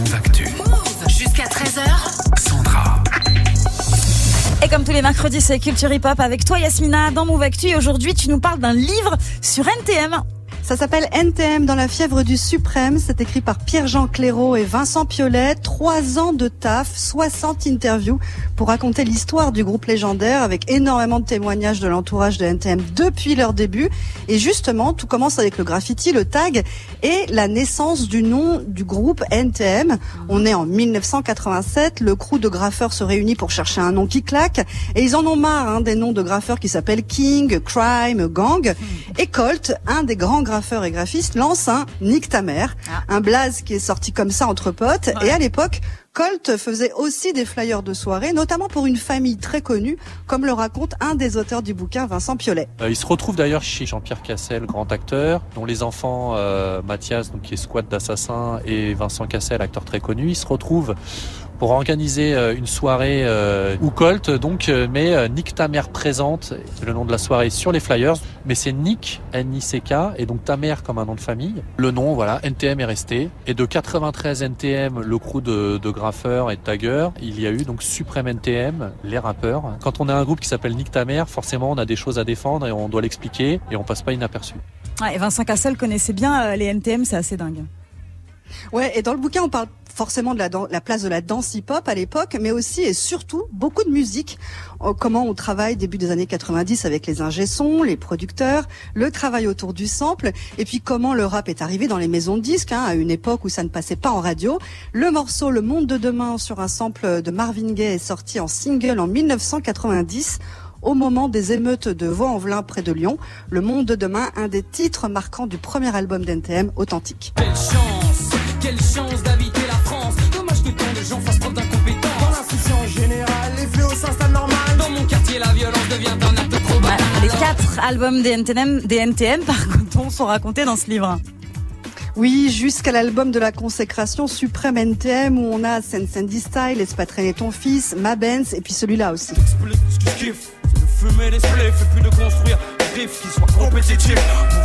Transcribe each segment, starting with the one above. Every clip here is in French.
Move Actu. Jusqu'à 13h. Sandra. Et comme tous les mercredis, c'est Culture Hip Hop avec toi Yasmina dans Move Actu. Et aujourd'hui, tu nous parles d'un livre sur NTM. Ça s'appelle NTM dans la fièvre du suprême. C'est écrit par Pierre-Jean Clairaut et Vincent Piolet. Trois ans de taf, 60 interviews pour raconter l'histoire du groupe légendaire avec énormément de témoignages de l'entourage de NTM depuis leur début. Et justement, tout commence avec le graffiti, le tag et la naissance du nom du groupe NTM. On est en 1987. Le crew de graffeurs se réunit pour chercher un nom qui claque. Et ils en ont marre hein, des noms de graffeurs qui s'appellent King, Crime, Gang. Et Colt, un des grands et graphistes, lance un Nick ta mère, un blaze qui est sorti comme ça entre potes. Et à l'époque, Colt faisait aussi des flyers de soirée, notamment pour une famille très connue, comme le raconte un des auteurs du bouquin, Vincent Piolet. Euh, il se retrouve d'ailleurs chez Jean-Pierre Cassel, grand acteur, dont les enfants euh, Mathias, qui est squad d'assassin, et Vincent Cassel, acteur très connu, ils se retrouvent pour organiser euh, une soirée euh, où Colt donc met euh, Nick ta mère présente, le nom de la soirée sur les flyers, mais c'est Nick N-I-C-K et donc ta mère comme un nom de famille. Le nom voilà, NTM est resté et de 93 NTM, le crew de, de graffeurs et taggeurs, il y a eu donc Supreme NTM, les rappeurs. Quand on a un groupe qui s'appelle Nick ta mère, forcément on a des choses à défendre et on doit l'expliquer et on passe pas inaperçu. Et Vincent Cassel connaissait bien euh, les NTM, c'est assez dingue. Ouais, et dans le bouquin, on parle forcément de la, la place de la danse hip-hop à l'époque, mais aussi et surtout beaucoup de musique. Euh, Comment on travaille début des années 90 avec les ingé-sons, les producteurs, le travail autour du sample, et puis comment le rap est arrivé dans les maisons de disques, hein, à une époque où ça ne passait pas en radio. Le morceau Le Monde de demain sur un sample de Marvin Gaye est sorti en single en 1990 au moment des émeutes de Vaux-en-Velin près de Lyon. Le Monde de demain, un des titres marquants du premier album d'NTM, Authentique. Quelle chance d'habiter la France. Dommage que tant de gens fassent preuve d'incompétence. Dans l'insouciance générale, les fléaux s'installent normal. Dans mon quartier, la violence devient un acte trop banal. les quatre albums des NTM, des NTM par contre, sont racontés dans ce livre. Oui, jusqu'à l'album de la consécration Suprême NTM où on a Sen Sandy Style, Laisse pas traîner ton fils, Ma Benz et puis celui-là aussi. Split, ce que je kiffe, c'est de fumer des spliffs et puis de construire des riffs qui soient compétitifs.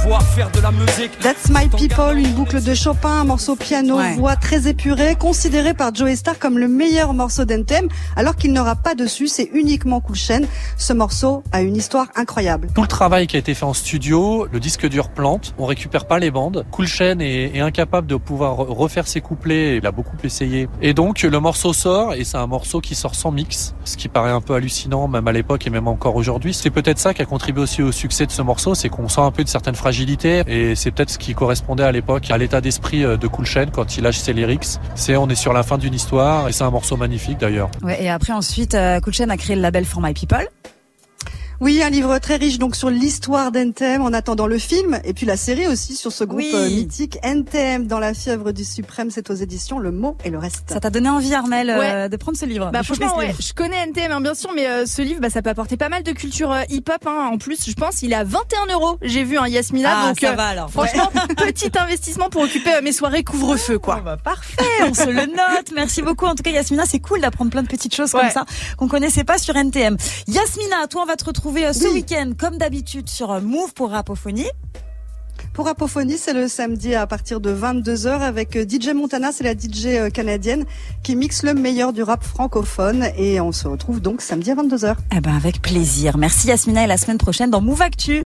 Pouvoir faire de la musique. That's My People, une boucle de Chopin, un morceau piano, Ouais. voix très épurée, considéré par Joey Star comme le meilleur morceau d'NTM, alors qu'il n'aura pas dessus, c'est uniquement Cool Chain. Ce morceau a une histoire incroyable. Tout le travail qui a été fait en studio, le disque dur plante, on récupère pas les bandes. Cool Chain est, est incapable de pouvoir re- refaire ses couplets, il a beaucoup essayé. Et donc le morceau sort et c'est un morceau qui sort sans mix, ce qui paraît un peu hallucinant même à l'époque et même encore aujourd'hui. C'est peut-être ça qui a contribué aussi au succès de ce morceau, c'est qu'on sent un peu de certaines fragilités et c'est peut-être ce qui correspondait à l'époque à l'état d'esprit euh, de Cool Chain quand il lâche ses lyrics. C'est on est sur la fin d'une histoire et c'est un morceau magnifique d'ailleurs. Ouais, et après ensuite, euh, Cool Chain a créé le label For My People. Oui, un livre très riche donc sur l'histoire d'NTM en attendant le film et puis la série aussi sur ce groupe Oui. euh, mythique NTM dans la fièvre du suprême, c'est aux éditions Le Mot et le reste. Ça t'a donné envie, Armel, euh, Ouais. de prendre ce livre Bah franchement ouais, livre. je connais NTM hein, bien sûr, mais euh, ce livre bah, ça peut apporter pas mal de culture euh, hip-hop. Hein. En plus, je pense il est à 21 euros. J'ai vu un Yasmina, Ah, donc ça euh, va alors. franchement petit investissement pour occuper euh, mes soirées couvre-feu quoi. Bon, bah, parfait, on se le note. Merci beaucoup. En tout cas, Yasmina, c'est cool d'apprendre plein de petites choses comme Ouais. ça qu'on connaissait pas sur NTM. Yasmina, toi, on va te retrouver euh, ce Oui. week-end, comme d'habitude, sur euh, Move pour Rapophonie. Pour Apophonie, c'est le samedi à partir de 22h avec euh, DJ Montana, c'est la DJ canadienne qui mixe le meilleur du rap francophone et on se retrouve donc samedi à 22h. Eh ben, avec plaisir. Merci Yasmina et la semaine prochaine dans Move Actu.